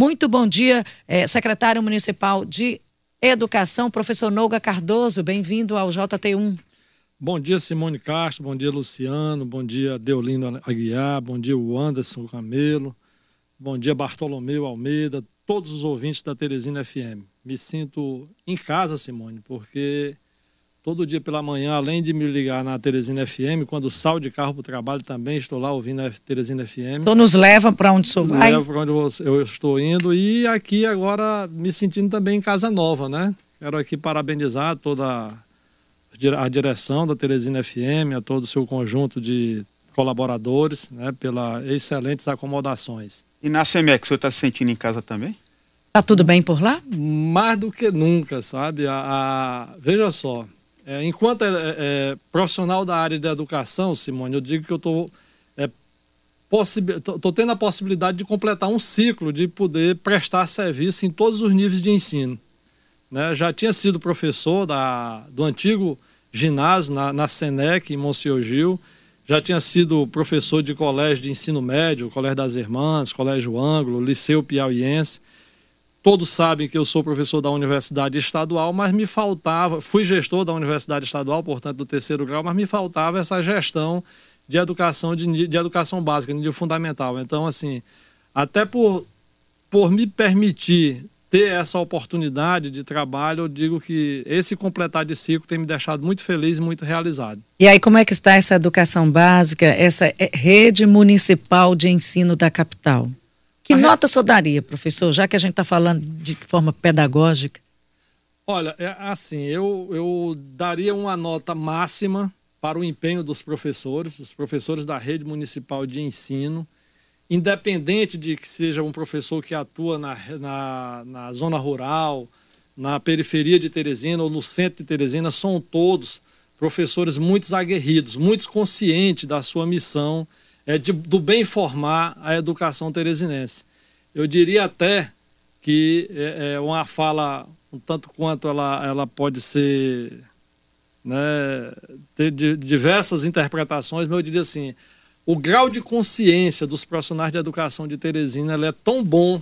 Muito bom dia, eh, secretário municipal de Educação, professor Nouga Cardoso. Bem-vindo ao JT1. Bom dia, Simone Castro. Bom dia, Luciano. Bom dia, Deolindo Aguiar. Bom dia, Anderson Camelo. Bom dia, Bartolomeu Almeida. Todos os ouvintes da Teresina FM. Me sinto em casa, Simone, porque todo dia pela manhã, além de me ligar na Teresina FM, quando saio de carro para o trabalho também estou lá ouvindo a Teresina FM. Então nos leva para onde o senhor vai? Leva para onde eu estou indo e aqui agora me sentindo também em casa nova, né? Quero aqui parabenizar toda a direção da Teresina FM, a todo o seu conjunto de colaboradores, né, pelas excelentes acomodações. E na SEMEC, o senhor está se sentindo em casa também? Tá tudo bem por lá? Mais do que nunca, sabe? A, a veja só, é, enquanto é, é, é profissional da área de educação, Simone, eu digo que eu estou é, tô tendo a possibilidade de completar um ciclo de poder prestar serviço em todos os níveis de ensino. Né? Já tinha sido professor da, do antigo ginásio na, na Senec, em Monsenhor Gil. Já tinha sido professor de colégio de ensino médio, Colégio das Irmãs, Colégio Ângulo, Liceu Piauiense. Todos sabem que eu sou professor da Universidade Estadual, mas me faltava, fui gestor da Universidade Estadual, portanto, do terceiro grau, mas me faltava essa gestão de educação, de, de educação básica, nível fundamental. Então, assim, até por, por me permitir ter essa oportunidade de trabalho, eu digo que esse completar de ciclo tem me deixado muito feliz e muito realizado. E aí, como é que está essa educação básica, essa é, rede municipal de ensino da capital? Que nota só daria, professor, já que a gente está falando de forma pedagógica? Olha, é assim, eu, eu daria uma nota máxima para o empenho dos professores, os professores da rede municipal de ensino, independente de que seja um professor que atua na, na, na, zona rural, na periferia de Teresina ou no centro de Teresina, são todos professores muito aguerridos, muito conscientes da sua missão é, de, do bem formar a educação teresinense. Eu diria até que é, é uma fala um tanto quanto ela, ela pode ser né, ter diversas interpretações, mas eu diria assim, o grau de consciência dos profissionais de educação de Teresina é tão bom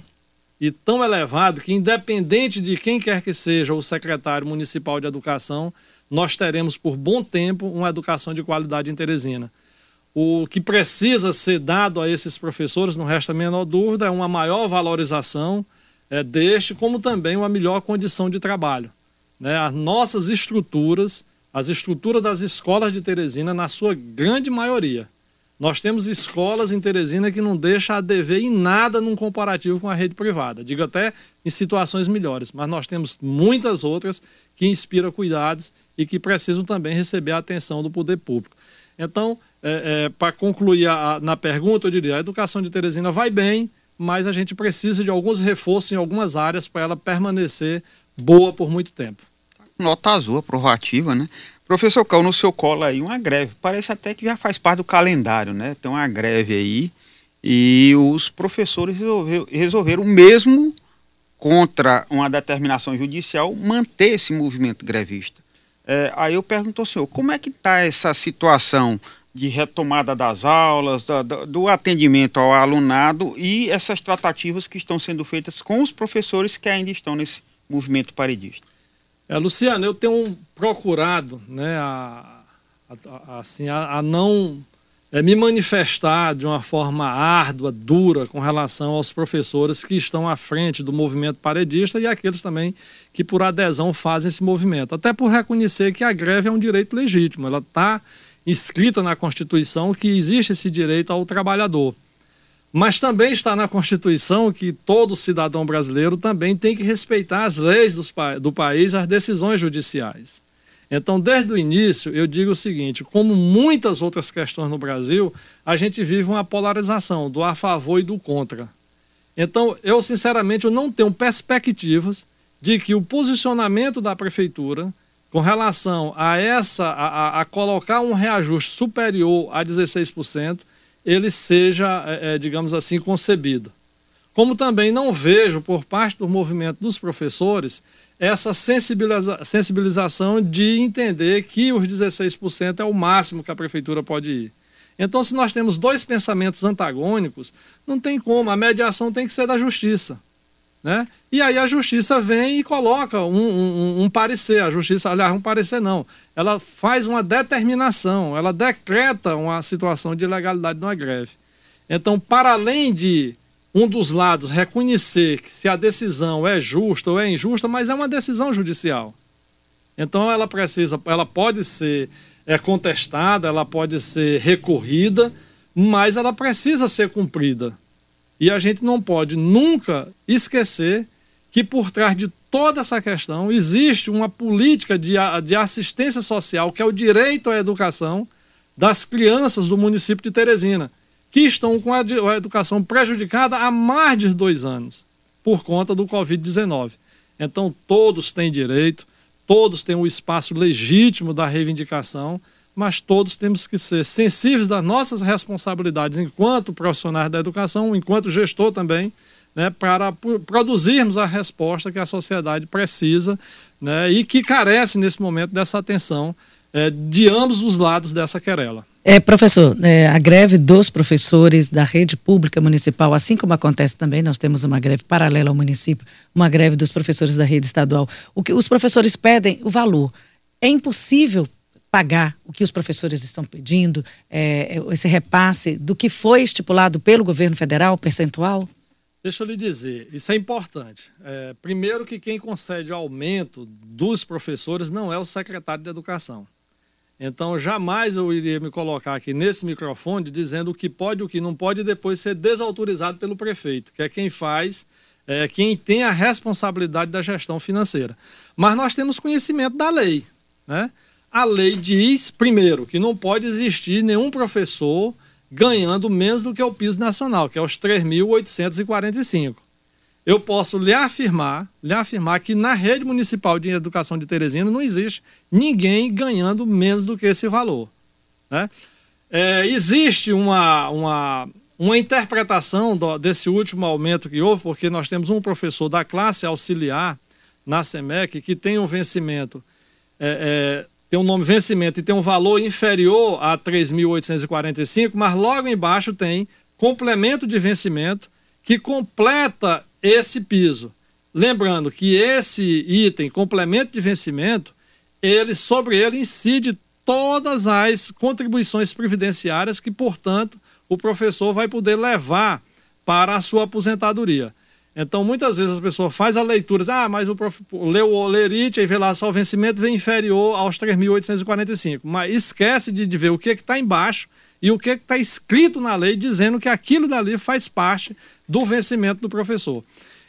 e tão elevado que, independente de quem quer que seja o secretário municipal de educação, nós teremos por bom tempo uma educação de qualidade em Teresina. O que precisa ser dado a esses professores, não resta a menor dúvida, é uma maior valorização é, deste, como também uma melhor condição de trabalho. Né? As nossas estruturas, as estruturas das escolas de Teresina, na sua grande maioria, nós temos escolas em Teresina que não deixam a dever em nada num comparativo com a rede privada. Digo até em situações melhores, mas nós temos muitas outras que inspiram cuidados e que precisam também receber a atenção do poder público. Então, é, é, para concluir a, a, na pergunta, eu diria: a educação de Teresina vai bem, mas a gente precisa de alguns reforços em algumas áreas para ela permanecer boa por muito tempo. Nota azul, aprovativa, né? Professor Cal, no seu colo aí, uma greve. Parece até que já faz parte do calendário, né? Tem uma greve aí e os professores resolveram, mesmo contra uma determinação judicial, manter esse movimento grevista. É, aí eu pergunto ao senhor, como é que está essa situação de retomada das aulas, do, do atendimento ao alunado e essas tratativas que estão sendo feitas com os professores que ainda estão nesse movimento paredista? É, Luciano, eu tenho procurado né, a, a, assim, a, a não é, me manifestar de uma forma árdua, dura, com relação aos professores que estão à frente do movimento paredista e aqueles também que, por adesão, fazem esse movimento. Até por reconhecer que a greve é um direito legítimo, ela está escrita na Constituição que existe esse direito ao trabalhador. Mas também está na Constituição que todo cidadão brasileiro também tem que respeitar as leis do país, as decisões judiciais. Então, desde o início, eu digo o seguinte: como muitas outras questões no Brasil, a gente vive uma polarização do a favor e do contra. Então, eu sinceramente eu não tenho perspectivas de que o posicionamento da prefeitura com relação a essa a, a colocar um reajuste superior a 16%, ele seja, é, é, digamos assim, concebido. Como também não vejo por parte do movimento dos professores essa sensibiliza sensibilização de entender que os 16% é o máximo que a prefeitura pode ir. Então, se nós temos dois pensamentos antagônicos, não tem como, a mediação tem que ser da justiça. Né? E aí a justiça vem e coloca um, um, um, parecer. A justiça, aliás, um parecer não. Ela faz uma determinação, ela decreta uma situação de ilegalidade numa greve. Então, para além de um dos lados reconhecer que se a decisão é justa ou é injusta, mas é uma decisão judicial. Então ela precisa, ela pode ser é, contestada, ela pode ser recorrida, mas ela precisa ser cumprida. E a gente não pode nunca esquecer que por trás de toda essa questão existe uma política de, de assistência social, que é o direito à educação das crianças do município de Teresina que estão com a, educação prejudicada há mais de dois anos, por conta do Covid-19. Então, todos têm direito, todos têm o um espaço legítimo da reivindicação, mas todos temos que ser sensíveis das nossas responsabilidades enquanto profissionais da educação, enquanto gestor também, né, para produzirmos a resposta que a sociedade precisa né, e que carece nesse momento dessa atenção é, de ambos os lados dessa querela. É, professor, é, a greve dos professores da rede pública municipal, assim como acontece também, nós temos uma greve paralela ao município, uma greve dos professores da rede estadual. O que os professores pedem, o valor. É impossível pagar o que os professores estão pedindo, é, é esse repasse do que foi estipulado pelo governo federal, percentual? Deixa eu lhe dizer, isso é importante. É, primeiro que quem concede aumento dos professores não é o secretário de Educação. Então, jamais eu iria me colocar aqui nesse microfone dizendo o que pode e o que não pode e depois ser desautorizado pelo prefeito, que é quem faz, é, quem tem a responsabilidade da gestão financeira. Mas nós temos conhecimento da lei. Né? A lei diz, primeiro, que não pode existir nenhum professor ganhando menos do que o piso nacional, que é os 3.845 eu posso lhe afirmar, lhe afirmar que na rede municipal de educação de Teresina não existe ninguém ganhando menos do que esse valor. Né? É, existe uma, uma, uma interpretação do, desse último aumento que houve, porque nós temos um professor da classe auxiliar na SEMEC que tem um vencimento, é, é, tem um nome vencimento e tem um valor inferior a 3.845, mas logo embaixo tem complemento de vencimento que completa esse piso. Lembrando que esse item, complemento de vencimento, ele sobre ele incide todas as contribuições previdenciárias que, portanto, o professor vai poder levar para a sua aposentadoria. Então, muitas vezes as pessoas fazem a leitura, ah, mas o prof... leu o Lerite e vê lá só o vencimento vem inferior aos 3.845. Mas esquece de, de ver o que está embaixo e o que está escrito na lei dizendo que aquilo dali faz parte do vencimento do professor.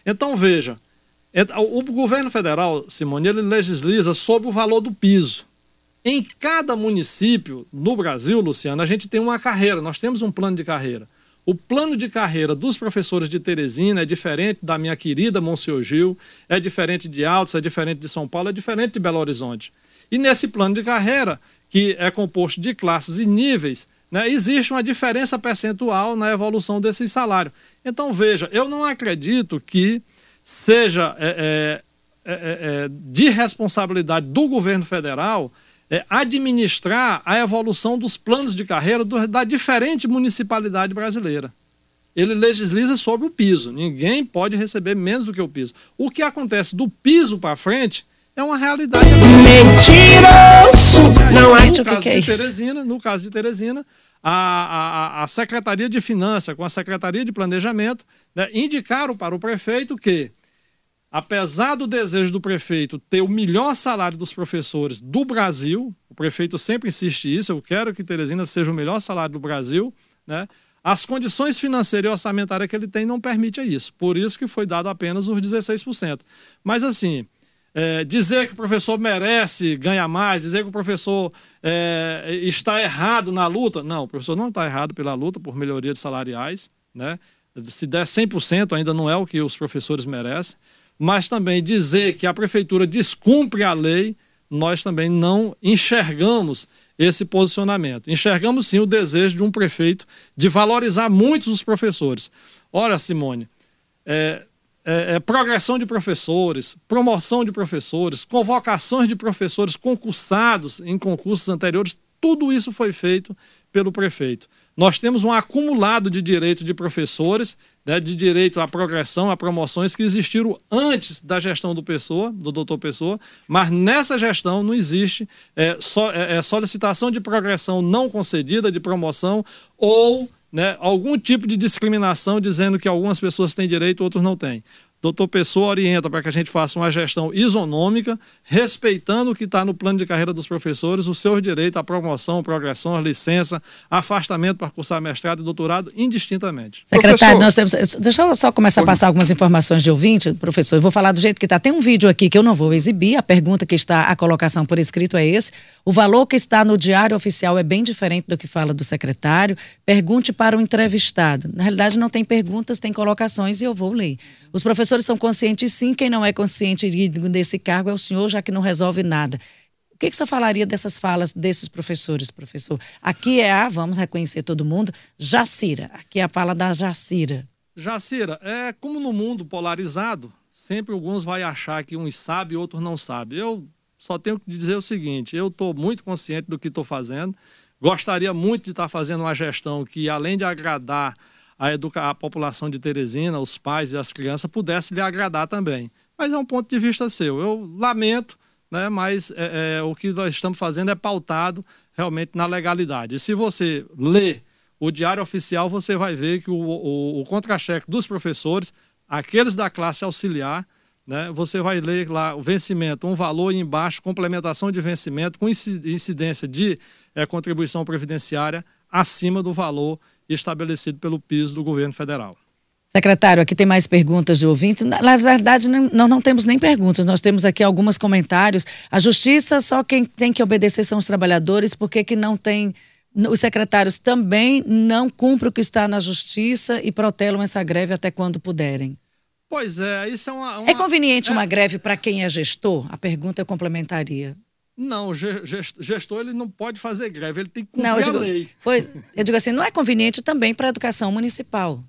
Então, veja, o governo federal, Simone, ele legisla sobre o valor do piso. Em cada município no Brasil, Luciano, a gente tem uma carreira, nós temos um plano de carreira. O plano de carreira dos professores de Teresina é diferente da minha querida Monsenhor Gil, é diferente de Altos, é diferente de São Paulo, é diferente de Belo Horizonte. E nesse plano de carreira, que é composto de classes e níveis, né, existe uma diferença percentual na evolução desse salário. Então, veja, eu não acredito que seja é, é, é, é, é de responsabilidade do governo federal é, administrar a evolução dos planos de carreira do, da diferente municipalidade brasileira. Ele legisla sobre o piso. Ninguém pode receber menos do que o piso. O que acontece do piso para frente é uma realidade. Mentiroso! Não é no caso de Teresina, no caso de Teresina, a, a, a Secretaria de Finanças com a Secretaria de Planejamento né, indicaram para o prefeito que, apesar do desejo do prefeito ter o melhor salário dos professores do Brasil, o prefeito sempre insiste isso, eu quero que Teresina seja o melhor salário do Brasil, né? As condições financeiras e orçamentárias que ele tem não permitem isso. Por isso que foi dado apenas os 16%. Mas assim, é, dizer que o professor merece ganhar mais, dizer que o professor é, está errado na luta. Não, o professor não está errado pela luta por melhoria de salariais. Né? Se der 100%, ainda não é o que os professores merecem. Mas também dizer que a prefeitura descumpre a lei, nós também não enxergamos esse posicionamento. Enxergamos sim o desejo de um prefeito de valorizar muito os professores. Ora, Simone, é, é, é, progressão de professores, promoção de professores, convocações de professores concursados em concursos anteriores, tudo isso foi feito pelo prefeito. Nós temos um acumulado de direito de professores né, de direito à progressão, a promoções que existiram antes da gestão do Pessoa, do doutor Pessoa, mas nessa gestão não existe é, so, é, é, solicitação de progressão não concedida, de promoção, ou né, algum tipo de discriminação dizendo que algumas pessoas têm direito, outros não têm doutor Pessoa orienta para que a gente faça uma gestão isonômica, respeitando o que está no plano de carreira dos professores, os seus direitos à promoção, progressão, à licença, afastamento para cursar mestrado e doutorado, indistintamente. Secretário, nós temos. Deixa eu só começar a passar algumas informações de ouvinte, professor. Eu vou falar do jeito que está. Tem um vídeo aqui que eu não vou exibir. A pergunta que está, a colocação por escrito é esse. O valor que está no diário oficial é bem diferente do que fala do secretário. Pergunte para o entrevistado. Na realidade, não tem perguntas, tem colocações e eu vou ler. Os professores são conscientes sim, quem não é consciente desse cargo é o senhor, já que não resolve nada. O que, que você falaria dessas falas desses professores, professor? Aqui é a, vamos reconhecer todo mundo, Jacira. Aqui é a fala da Jacira. Jacira, é como no mundo polarizado, sempre alguns vai achar que uns sabe e outros não sabe. Eu só tenho que dizer o seguinte, eu estou muito consciente do que estou fazendo, gostaria muito de estar fazendo uma gestão que, além de agradar a, a população de Teresina, os pais e as crianças, pudesse lhe agradar também. Mas é um ponto de vista seu. Eu lamento, né, mas é, é, o que nós estamos fazendo é pautado realmente na legalidade. E se você lê o Diário Oficial, você vai ver que o, o, o contra-cheque dos professores, aqueles da classe auxiliar, né, você vai ler lá o vencimento, um valor embaixo, complementação de vencimento, com incidência de é, contribuição previdenciária acima do valor estabelecido pelo piso do governo federal. Secretário, aqui tem mais perguntas de ouvintes. Na verdade, nós não temos nem perguntas, nós temos aqui alguns comentários. A justiça, só quem tem que obedecer são os trabalhadores, por que não tem. Os secretários também não cumprem o que está na justiça e protelam essa greve até quando puderem. Pois é, isso é uma. uma... É conveniente é... uma greve para quem é gestor? A pergunta eu complementaria. Não, o gestor ele não pode fazer greve, ele tem que cumprir não, digo, a lei. Pois, eu digo assim, não é conveniente também para a educação municipal.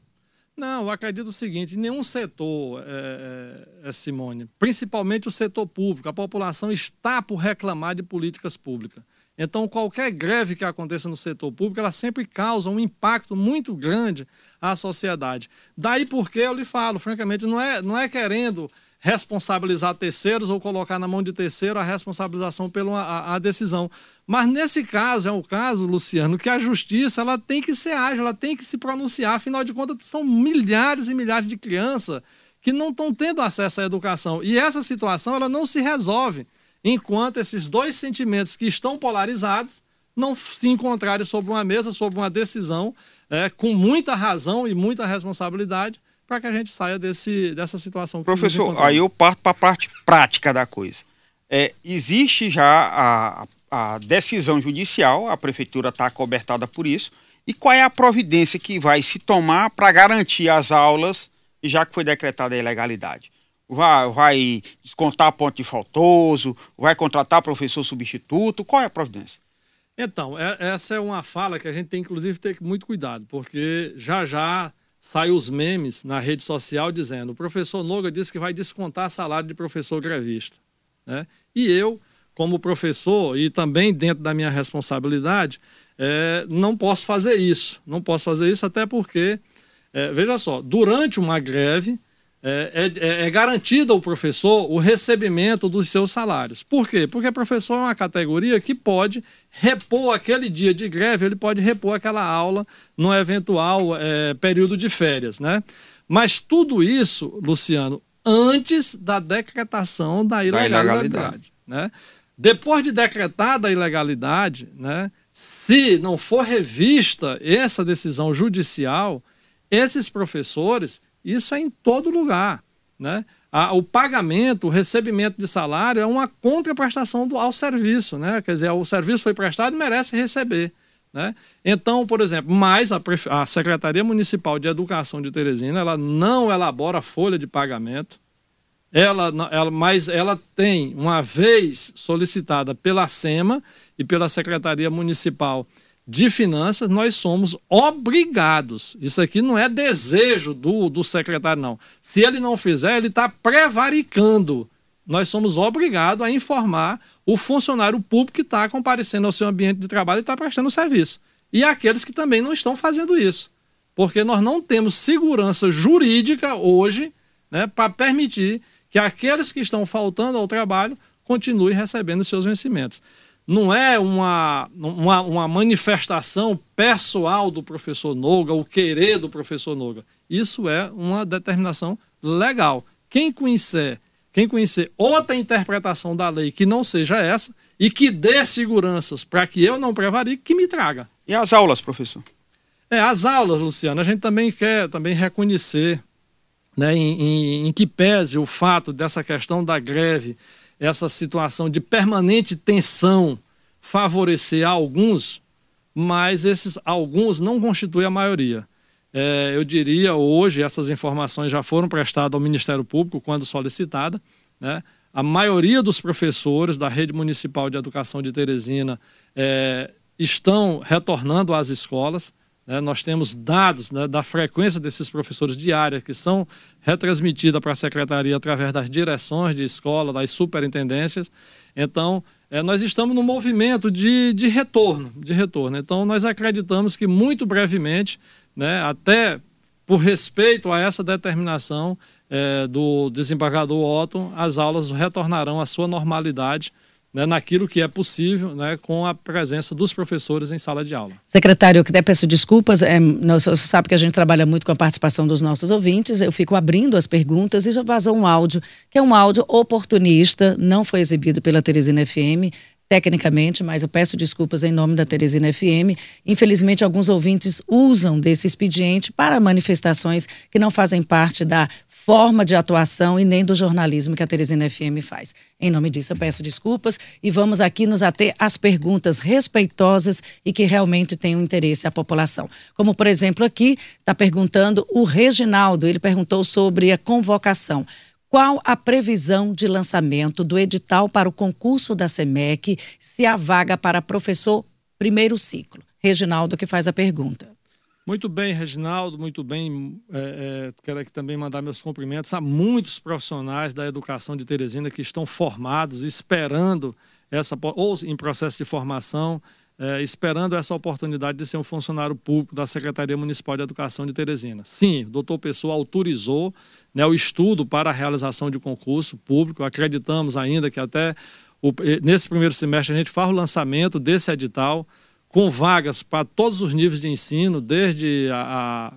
Não, eu acredito o seguinte: nenhum setor, é, é, Simone, principalmente o setor público, a população está por reclamar de políticas públicas. Então, qualquer greve que aconteça no setor público, ela sempre causa um impacto muito grande à sociedade. Daí porque eu lhe falo, francamente, não é, não é querendo responsabilizar terceiros ou colocar na mão de terceiro a responsabilização pela a, a, decisão. Mas nesse caso, é o caso, Luciano, que a justiça ela tem que ser ágil, ela tem que se pronunciar, afinal de contas, são milhares e milhares de crianças que não estão tendo acesso à educação. E essa situação ela não se resolve enquanto esses dois sentimentos que estão polarizados não se encontrarem sobre uma mesa, sobre uma decisão, é, com muita razão e muita responsabilidade, para que a gente saia desse, dessa situação. Professor, aí eu parto para a parte prática da coisa. É, existe já a, a decisão judicial, a prefeitura está cobertada por isso, e qual é a providência que vai se tomar para garantir as aulas, já que foi decretada a ilegalidade? Vai, vai descontar ponto de faltoso, vai contratar professor substituto, qual é a providência? Então, é, essa é uma fala que a gente tem, inclusive, ter muito cuidado, porque já já saem os memes na rede social dizendo: o professor Noga disse que vai descontar salário de professor grevista. Né? E eu, como professor, e também dentro da minha responsabilidade, é, não posso fazer isso. Não posso fazer isso até porque, é, veja só, durante uma greve, é, é, é, garantido ao professor o recebimento dos seus salários. Por quê? Porque o professor é uma categoria que pode repor aquele dia de greve, ele pode repor aquela aula no eventual é, período de férias. Né? Mas tudo isso, Luciano, antes da decretação da ilegalidade. Da ilegalidade. Né? Depois de decretada a ilegalidade, né, se não for revista essa decisão judicial, esses professores isso é em todo lugar. Né? o pagamento, o recebimento de salário é uma contraprestação do, ao serviço. Né? Quer dizer, o serviço foi prestado e merece receber. Né? Então, por exemplo, mais a, a, Secretaria Municipal de Educação de Teresina ela não elabora folha de pagamento, ela, ela, mas ela tem, uma vez solicitada pela SEMA e pela Secretaria Municipal de finanças, nós somos obrigados. Isso aqui não é desejo do, do secretário, não. Se ele não fizer, ele está prevaricando. Nós somos obrigados a informar o funcionário público que está comparecendo ao seu ambiente de trabalho e está prestando serviço. E aqueles que também não estão fazendo isso. porque nós não temos segurança jurídica hoje né, para permitir que aqueles que estão faltando ao trabalho continuem recebendo seus vencimentos. Não é uma, uma, uma manifestação pessoal do professor Noga, o querer do professor Noga. Isso é uma determinação legal. Quem conhecer, quem conhecer outra interpretação da lei que não seja essa e que dê seguranças para que eu não prevarique, que me traga. E as aulas, professor? É, as aulas, Luciano, a gente também quer também reconhecer né, em, em, em que pese o fato dessa questão da greve, essa situação de permanente tensão favorecer alguns, mas esses alguns não constituem a maioria. É, eu diria hoje, essas informações já foram prestadas ao Ministério Público quando solicitada. Né? A maioria dos professores da rede municipal de educação de Teresina é, estão retornando às escolas. Né? Nós temos dados né, da frequência desses professores diária que são retransmitidas para a secretaria através das direções de escola, das superintendências. Então, é, nós estamos no movimento de, de retorno, de retorno. Então, nós acreditamos que muito brevemente né, até por respeito a essa determinação é, do desembargador Otto, as aulas retornarão à sua normalidade né, naquilo que é possível, né, com a presença dos professores em sala de aula. Secretário, eu até peço desculpas, é, você sabe que a gente trabalha muito com a participação dos nossos ouvintes, eu fico abrindo as perguntas e já vazou um áudio, que é um áudio oportunista, não foi exibido pela Teresina FM, tecnicamente, mas eu peço desculpas em nome da Teresina FM. Infelizmente, alguns ouvintes usam desse expediente para manifestações que não fazem parte da forma de atuação e nem do jornalismo que a Teresina FM faz. Em nome disso, eu peço desculpas e vamos aqui nos ater às perguntas respeitosas e que realmente tenham interesse à população. Como, por exemplo, aqui está perguntando o Reginaldo, ele perguntou sobre a convocação. Qual a previsão de lançamento do edital para o concurso da SEMEC se a vaga para professor primeiro ciclo? Reginaldo que faz a pergunta. Muito bem, Reginaldo, muito bem. É, é, quero aqui também mandar meus cumprimentos a muitos profissionais da educação de Teresina que estão formados, esperando essa, ou em processo de formação, é, esperando essa oportunidade de ser um funcionário público da Secretaria Municipal de Educação de Teresina. Sim, o doutor Pessoa autorizou né, o estudo para a realização de concurso público. Acreditamos ainda que até o, nesse primeiro semestre a gente faz o lançamento desse edital com vagas para todos os níveis de ensino, desde a,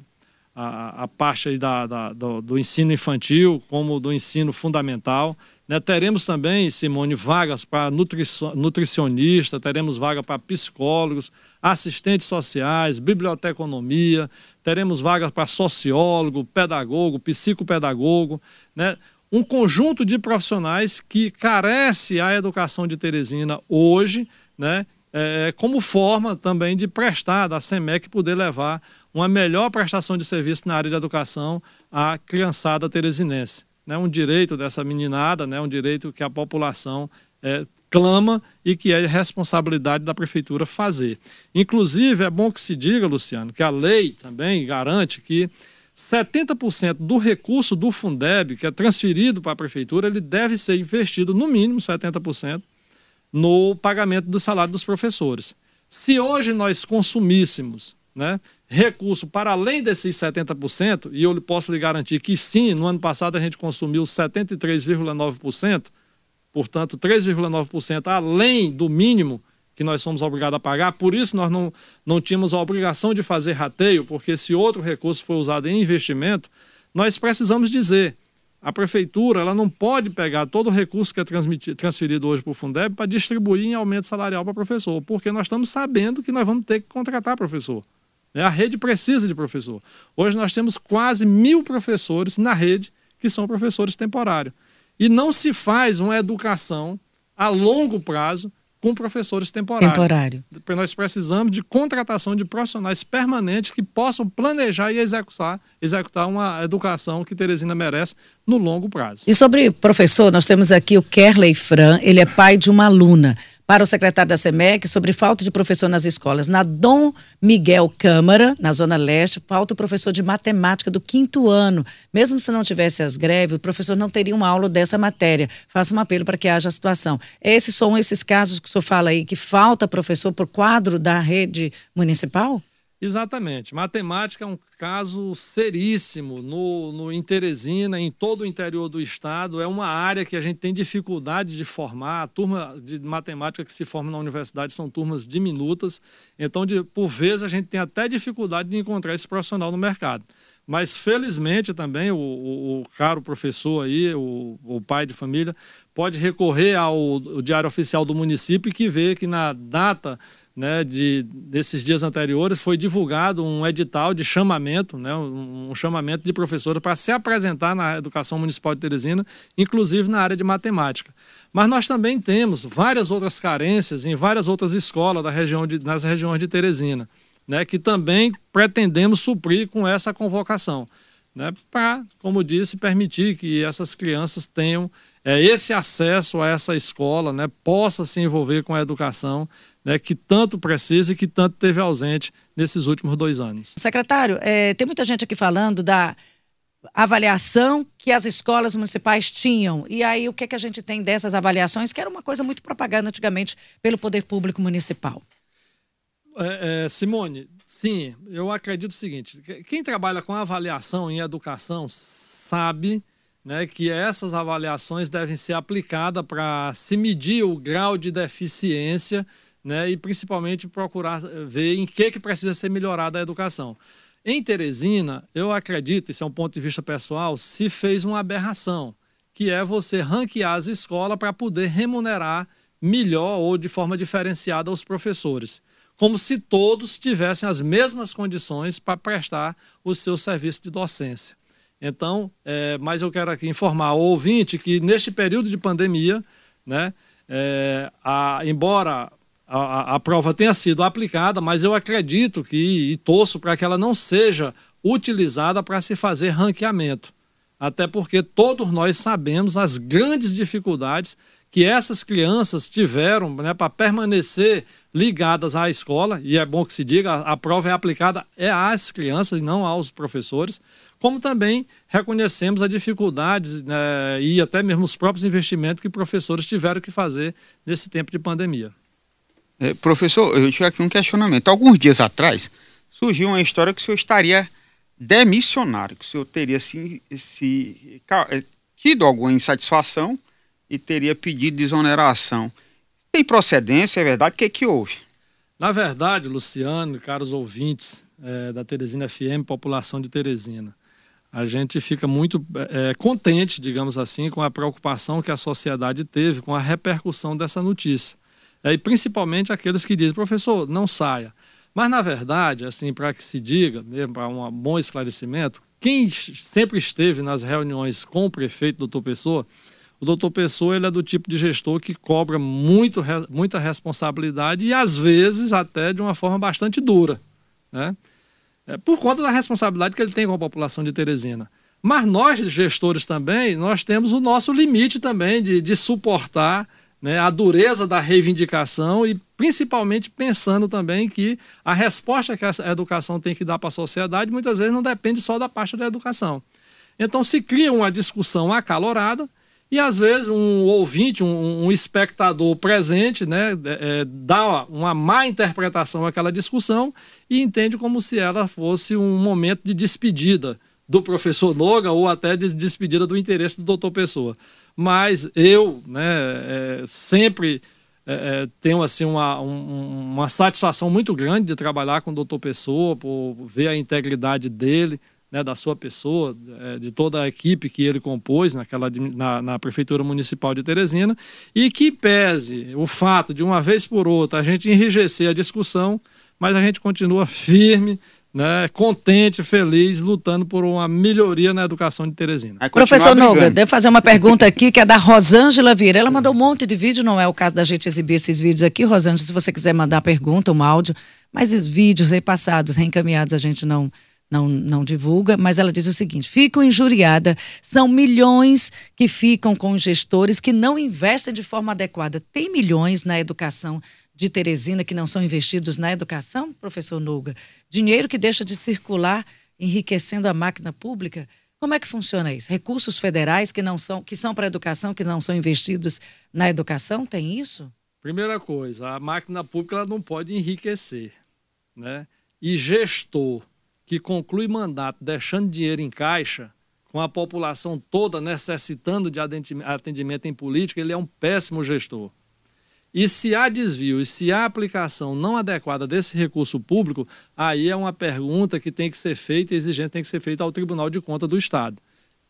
a, a parte da, da, do, do, ensino infantil como do ensino fundamental. Né? Teremos também, Simone, vagas para nutricionista, teremos vaga para psicólogos, assistentes sociais, biblioteconomia, teremos vagas para sociólogo, pedagogo, psicopedagogo, né? um conjunto de profissionais que carece a educação de Teresina hoje, né? É, como forma também de prestar, da SEMEC poder levar uma melhor prestação de serviço na área de educação à criançada teresinense né, um direito dessa meninada, né, um direito que a população é, clama e que é responsabilidade da prefeitura fazer. Inclusive, é bom que se diga, Luciano, que a lei também garante que 70% do recurso do Fundeb, que é transferido para a prefeitura, ele deve ser investido, no mínimo 70%, no pagamento do salário dos professores. Se hoje nós consumíssemos né, recurso para além desses 70%, e eu posso lhe garantir que sim, no ano passado a gente consumiu 73,9%, portanto 3,9% além do mínimo que nós somos obrigados a pagar, por isso nós não, não tínhamos a obrigação de fazer rateio, porque se outro recurso for usado em investimento, nós precisamos dizer, a prefeitura ela não pode pegar todo o recurso que é transferido hoje para o Fundeb para distribuir em aumento salarial para professor, porque nós estamos sabendo que nós vamos ter que contratar professor. Né? A rede precisa de professor. Hoje nós temos quase mil professores na rede que são professores temporários. E não se faz uma educação a longo prazo com professores temporários. Temporário. Nós precisamos de contratação de profissionais permanentes que possam planejar e executar, executar uma educação que Teresina merece no longo prazo. E sobre professor, nós temos aqui o Kerley Fran, ele é pai de uma aluna para o secretário da SEMEC sobre falta de professor nas escolas. Na Dom Miguel Câmara, na Zona Leste, falta o professor de matemática do quinto ano. Mesmo se não tivesse as greves, o professor não teria uma aula dessa matéria. Faço um apelo para que haja a situação. Esses são esses casos que o senhor fala aí, que falta professor por quadro da rede municipal? Exatamente. Matemática é um caso seríssimo no, no, em Teresina, em todo o interior do estado. É uma área que a gente tem dificuldade de formar. A turma de matemática que se forma na universidade são turmas diminutas. Então, de, por vezes, a gente tem até dificuldade de encontrar esse profissional no mercado. Mas, felizmente, também o, o, o caro professor aí, o, o, pai de família, pode recorrer ao Diário Oficial do município que vê que na data né, de, desses dias anteriores foi divulgado um edital de chamamento, né, um, um chamamento de professores para se apresentar na educação municipal de Teresina, inclusive na área de matemática. Mas nós também temos várias outras carências em várias outras escolas da região de, nas regiões de Teresina, né, que também pretendemos suprir com essa convocação. Né, para, como disse, permitir que essas crianças tenham é, esse acesso a essa escola, né, possa se envolver com a educação, né, que tanto precisa e que tanto teve ausente nesses últimos dois anos. Secretário, é, tem muita gente aqui falando da avaliação que as escolas municipais tinham. E aí, o que, é que a gente tem dessas avaliações, que era uma coisa muito propaganda antigamente pelo poder público municipal? É, é, Simone, sim, eu acredito o seguinte: quem trabalha com avaliação em educação sabe né, que essas avaliações devem ser aplicadas para se medir o grau de deficiência né, e principalmente procurar ver em que, que precisa ser melhorada a educação. Em Teresina, eu acredito, isso é um ponto de vista pessoal, se fez uma aberração, que é você ranquear as escolas para poder remunerar melhor ou de forma diferenciada os professores, como se todos tivessem as mesmas condições para prestar o seu serviço de docência. Então, é, mas eu quero aqui informar o ouvinte que neste período de pandemia, né, é, a, embora a, a, prova tenha sido aplicada, mas eu acredito que e torço para que ela não seja utilizada para se fazer ranqueamento. Até porque todos nós sabemos as grandes dificuldades que essas crianças tiveram né, para permanecer ligadas à escola, e é bom que se diga, a, prova é aplicada é às crianças e não aos professores, como também reconhecemos a dificuldade né, e até mesmo os próprios investimentos que professores tiveram que fazer nesse tempo de pandemia. É, professor, eu tinha aqui um questionamento. Alguns dias atrás surgiu uma história que o senhor estaria demissionário, que o senhor teria se, se, é, tido alguma insatisfação e teria pedido desoneração. Tem procedência, é verdade? O que, é que houve? Na verdade, Luciano, caros ouvintes é, da Teresina FM, população de Teresina, a gente fica muito é, contente, digamos assim, com a preocupação que a sociedade teve com a repercussão dessa notícia. É, e principalmente aqueles que dizem, professor, não saia. Mas, na verdade, assim, para que se diga, né, para um bom esclarecimento, quem sempre esteve nas reuniões com o prefeito, doutor Pessoa, o doutor Pessoa ele é do tipo de gestor que cobra muito, muita responsabilidade e, às vezes, até de uma forma bastante dura. Né? É, por conta da responsabilidade que ele tem com a população de Teresina. Mas nós, gestores também, nós temos o nosso limite também de, de suportar né, a dureza da reivindicação e principalmente pensando também que a resposta que a educação tem que dar para a sociedade muitas vezes não depende só da parte da educação. Então se cria uma discussão acalorada e às vezes um ouvinte, um, um espectador presente, né, é, dá uma má interpretação àquela discussão e entende como se ela fosse um momento de despedida do professor Noga ou até de despedida do interesse do doutor Pessoa. Mas eu né, é, sempre é, é, tenho assim, uma, um, uma satisfação muito grande de trabalhar com o doutor Pessoa, por ver a integridade dele, né, da sua pessoa, é, de toda a equipe que ele compôs naquela, na, na, Prefeitura Municipal de Teresina, e que pese o fato de uma vez por outra a gente enrijecer a discussão, mas a gente continua firme né, contente, feliz, lutando por uma melhoria na educação de Teresina. Professor Noga, devo fazer uma pergunta aqui que é da Rosângela Vieira. Ela mandou um monte de vídeo, não é o caso da gente exibir esses vídeos aqui, Rosângela, se você quiser mandar pergunta, um áudio, mas os vídeos repassados, reencaminhados, a gente não não, não divulga, mas ela diz o seguinte: fico injuriada. São milhões que ficam com gestores que não investem de forma adequada. Tem milhões na educação de Teresina que não são investidos na educação, professor Nuga? Dinheiro que deixa de circular, enriquecendo a máquina pública? Como é que funciona isso? Recursos federais que não são, que são para a educação, que não são investidos na educação, tem isso? Primeira coisa, a máquina pública ela não pode enriquecer, né? e gestor que conclui mandato deixando dinheiro em caixa, com a população toda necessitando de atendimento em política, ele é um péssimo gestor. E se há desvio e se há aplicação não adequada desse recurso público, aí é uma pergunta que tem que ser feita e exigência tem que ser feita ao Tribunal de Contas do Estado.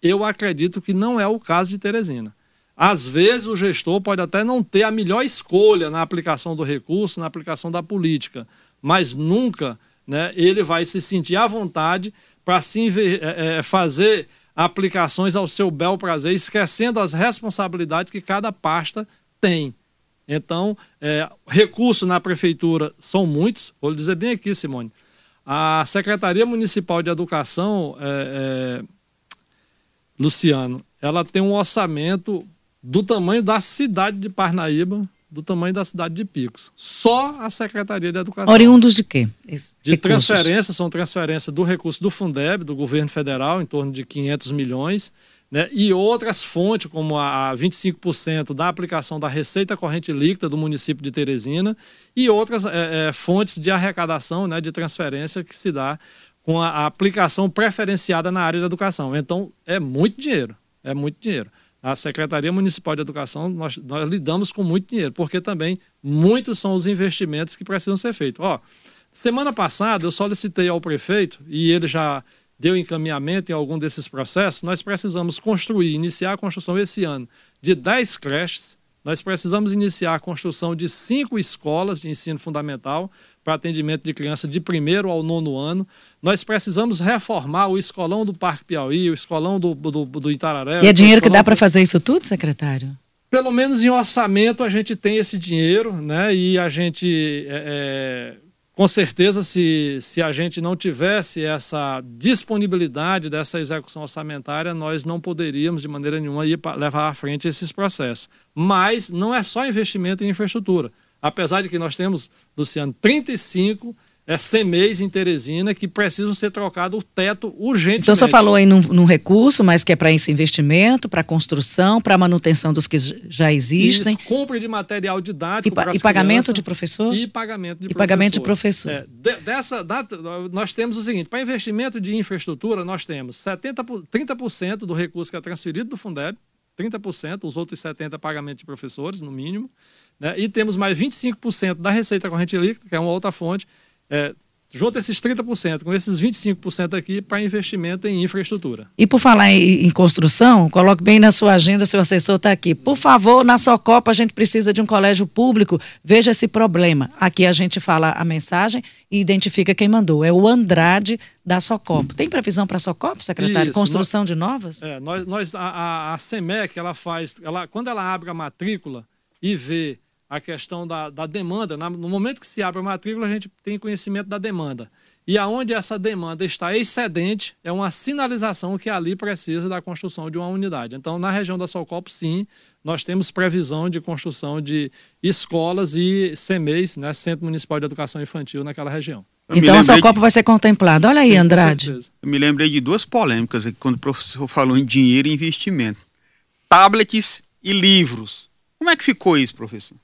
Eu acredito que não é o caso de Teresina. Às vezes o gestor pode até não ter a melhor escolha na aplicação do recurso, na aplicação da política, mas nunca né, ele vai se sentir à vontade para assim, é, é, fazer aplicações ao seu bel prazer, esquecendo as responsabilidades que cada pasta tem. Então, é, recursos na prefeitura são muitos. Vou lhe dizer bem aqui, Simone. A Secretaria Municipal de Educação, é, é, Luciano, ela tem um orçamento do tamanho da cidade de Parnaíba, do tamanho da cidade de Picos. Só a Secretaria de Educação. Oriundos de quê? De transferências, são transferências do recurso do Fundeb, do governo federal, em torno de 500 milhões, né? e outras fontes, como a 25% da aplicação da receita corrente líquida do município de Teresina, e outras é, é, fontes de arrecadação, né, de transferência que se dá com a, a aplicação preferenciada na área da educação. Então, é muito dinheiro, é muito dinheiro a Secretaria Municipal de Educação, nós, nós, lidamos com muito dinheiro, porque também muitos são os investimentos que precisam ser feitos. Ó, semana passada eu solicitei ao prefeito, e ele já deu encaminhamento em algum desses processos, nós precisamos construir, iniciar a construção esse ano de 10 creches, nós precisamos iniciar a construção de cinco escolas de ensino fundamental para atendimento de criança de primeiro ao nono ano. Nós precisamos reformar o escolão do Parque Piauí, o escolão do, do, do Itararé. E é dinheiro que dá para fazer isso tudo, secretário? Pelo menos em orçamento a gente tem esse dinheiro, né? E a gente é, é com certeza, se, se a gente não tivesse essa disponibilidade dessa execução orçamentária, nós não poderíamos, de maneira nenhuma, ir levar à frente esses processos. Mas não é só investimento em infraestrutura. Apesar de que nós temos, Luciano, 35 é, CMEs em Teresina que precisam ser trocado o teto urgentemente. Então, você falou aí num, num recurso, mas que é para esse investimento, para construção, para manutenção dos que já existem. Isso, compra de material didático E, e pagamento de professor? E pagamento de e pagamento de professor. É, de, dessa, da, nós temos o seguinte, para investimento de infraestrutura, nós temos 70, 30% do recurso que é transferido do Fundeb, 30%, os outros 70% é pagamento de professores, no mínimo, né? e temos mais 25% da receita corrente líquida, que é uma outra fonte, é, junta esses 30% com esses 25% aqui para investimento em infraestrutura. E por falar em, em, construção, coloque bem na sua agenda, seu assessor está aqui. Por favor, na Socopa a gente precisa de um colégio público, veja esse problema. Aqui a gente fala a mensagem e identifica quem mandou. É o Andrade da Socopa. Tem previsão para a Socopa, secretário? Isso, Construção nós, de novas? É, nós, nós, a, a, a SEMEC, ela faz, ela, quando ela abre a matrícula e vê a questão da, da demanda. No momento que se abre a matrícula, a gente tem conhecimento da demanda. E aonde essa demanda está excedente, é uma sinalização que ali precisa da construção de uma unidade. Então, na região da Solcopo, sim, nós temos previsão de construção de escolas e CMEs, né, Centro Municipal de Educação Infantil, naquela região. Eu então a Solcopo de... vai ser contemplada. Olha aí, sim, Andrade. Eu me lembrei de duas polêmicas aqui, quando o professor falou em dinheiro e investimento. Tablets e livros. Como é que ficou isso, professor?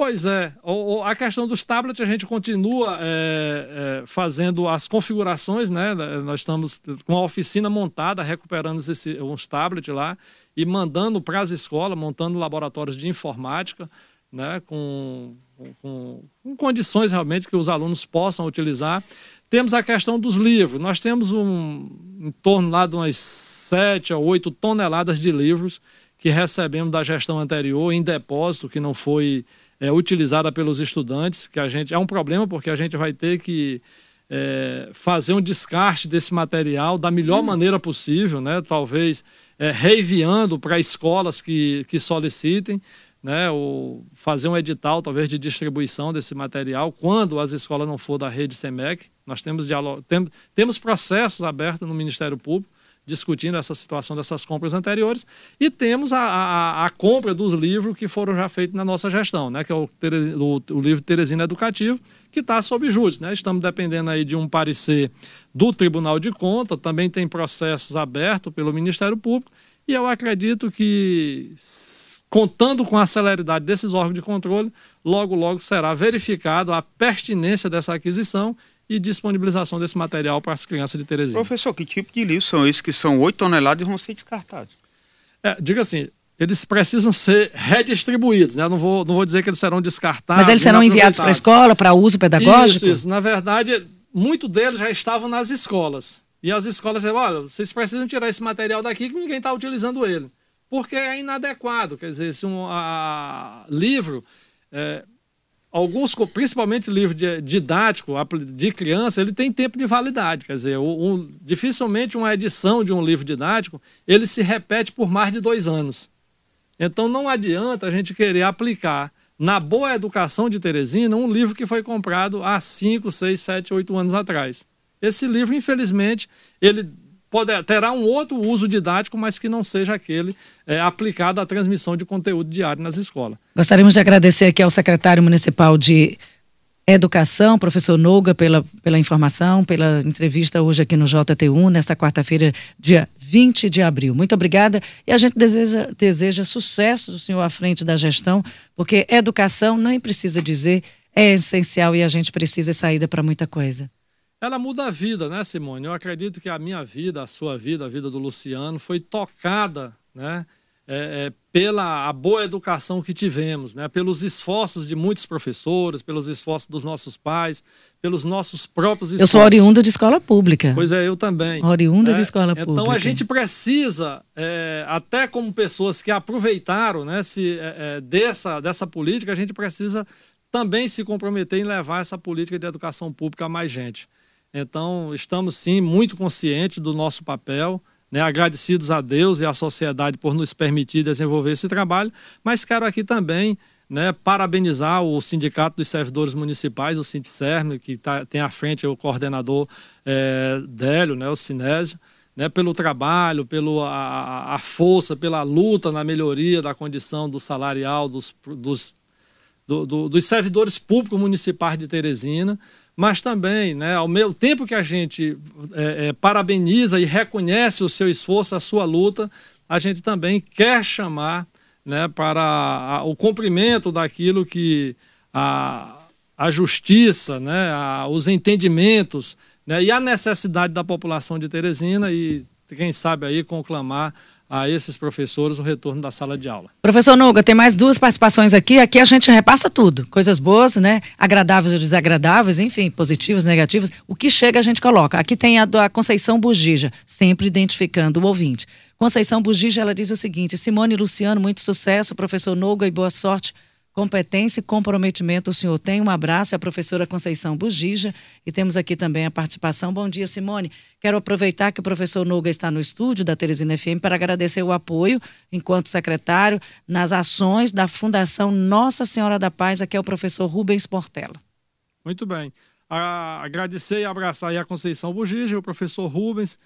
Pois é, o, a questão dos tablets a gente continua é, é, fazendo as configurações, né? Nós estamos com a oficina montada, recuperando esse, uns tablets lá e mandando para as escolas, montando laboratórios de informática, né? Com, com, com, condições realmente que os alunos possam utilizar. Temos a questão dos livros. Nós temos um, em torno lá de umas 7 a 8 toneladas de livros que recebemos da gestão anterior em depósito, que não foi é, utilizada pelos estudantes, que a gente é um problema porque a gente vai ter que é, fazer um descarte desse material da melhor hum. maneira possível, né? talvez é, reenviando para escolas que, que solicitem, né? ou fazer um edital talvez de distribuição desse material quando as escolas não for da rede SEMEC. Nós temos, diálogo, tem, temos processos abertos no Ministério Público discutindo essa situação dessas compras anteriores, e temos a, a, a compra dos livros que foram já feitos na nossa gestão, né, que é o, o, o livro Teresina Educativo, que está sob júdice. Né? Estamos dependendo aí de um parecer do Tribunal de Contas, também tem processos abertos pelo Ministério Público, e eu acredito que, contando com a celeridade desses órgãos de controle, logo, logo será verificado a pertinência dessa aquisição e disponibilização desse material para as crianças de Teresina. Professor, que tipo de livros são esses que são 8 toneladas e vão ser descartados? É, diga assim, eles precisam ser redistribuídos, né? Não vou, não vou dizer que eles serão descartados. Mas eles serão enviados para a escola, para uso pedagógico? Isso, isso. Na verdade, muitos deles já estavam nas escolas. E as escolas disseram, olha, vocês precisam tirar esse material daqui que ninguém está utilizando ele. Porque é inadequado. Quer dizer, se um a, livro, é, alguns, principalmente livro de, didático de criança, ele tem tempo de validade. Quer dizer, um, dificilmente uma edição de um livro didático, ele se repete por mais de dois anos. Então não adianta a gente querer aplicar na boa educação de Teresina um livro que foi comprado há 5, 6, 7, 8 anos atrás. Esse livro, infelizmente, ele pode, terá um outro uso didático, mas que não seja aquele é, aplicado à transmissão de conteúdo diário nas escolas. Gostaríamos de agradecer aqui ao secretário municipal de Educação, professor Noga, pela, pela informação, pela entrevista hoje aqui no JT1, nesta quarta-feira, dia 20 de abril. Muito obrigada e a gente deseja, deseja sucesso do senhor à frente da gestão, porque educação, nem precisa dizer, é essencial e a gente precisa saída para muita coisa. Ela muda a vida, né, Simone? Eu acredito que a minha vida, a sua vida, a vida do Luciano foi tocada, né? é, é, pela a boa educação que tivemos, né? pelos esforços de muitos professores, pelos esforços dos nossos pais, pelos nossos próprios esforços. Eu sou oriunda de escola pública. Pois é, eu também. Oriunda né? de escola então, pública. Então a gente precisa, é, até como pessoas que aproveitaram né, se, é, é, dessa, dessa política, a gente precisa também se comprometer em levar essa política de educação pública a mais gente. Então, estamos sim muito conscientes do nosso papel, né, agradecidos a Deus e à sociedade por nos permitir desenvolver esse trabalho, mas quero aqui também né, parabenizar o Sindicato dos Servidores Municipais, o Sindicerme, que tá, tem à frente o coordenador é, Délio, né, o Sinésio, né, pelo trabalho, pela força, pela luta na melhoria da condição do salarial dos, dos, do, do, dos servidores públicos municipais de Teresina mas também, né, ao mesmo tempo que a gente é, é, parabeniza e reconhece o seu esforço, a sua luta, a gente também quer chamar né, para a, o cumprimento daquilo que a, a justiça, né, a, os entendimentos né, e a necessidade da população de Teresina e, quem sabe, aí conclamar a esses professores o retorno da sala de aula. Professor Nuga, tem mais duas participações aqui. Aqui a gente repassa tudo, coisas boas, né? Agradáveis ou desagradáveis, enfim, positivas, negativas. O que chega a gente coloca. Aqui tem a da Conceição Bugija, sempre identificando o ouvinte. Conceição Bugija, ela diz o seguinte: Simone e Luciano, muito sucesso, professor Noga e boa sorte competência e comprometimento o senhor tem. Um abraço, a professora Conceição Bugija. E temos aqui também a participação. Bom dia, Simone. Quero aproveitar que o professor Noga está no estúdio da Teresina FM para agradecer o apoio, enquanto secretário, nas ações da Fundação Nossa Senhora da Paz. Aqui é o professor Rubens Portela. Muito bem. agradecer e abraçar a Conceição Bugija, o professor Rubens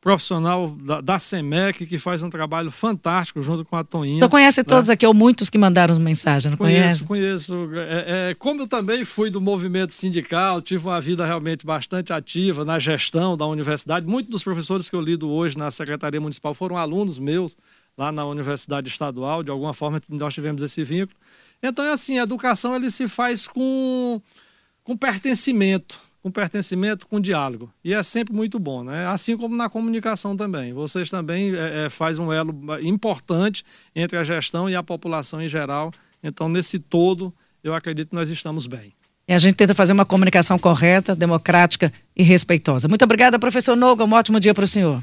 profissional da, da SEMEC que faz um trabalho fantástico junto com a Toninha. Você conhece né? todos aqui, ou muitos que mandaram mensagem, não conhece? Conheço, conheço. É, é, como eu também fui do movimento sindical, tive uma vida realmente bastante ativa na gestão da universidade. Muitos dos professores que eu lido hoje na Secretaria Municipal foram alunos meus lá na Universidade Estadual, de alguma forma nós tivemos esse vínculo. Então é assim, a educação ele se faz com, com pertencimento com pertencimento, com diálogo. E é sempre muito bom, né? Assim como na comunicação também. Vocês também é, é, um elo importante entre a gestão e a população em geral. Então, nesse todo, eu acredito que nós estamos bem. E a gente tenta fazer uma comunicação correta, democrática e respeitosa. Muito obrigada, professor Noga. Um ótimo dia para o senhor.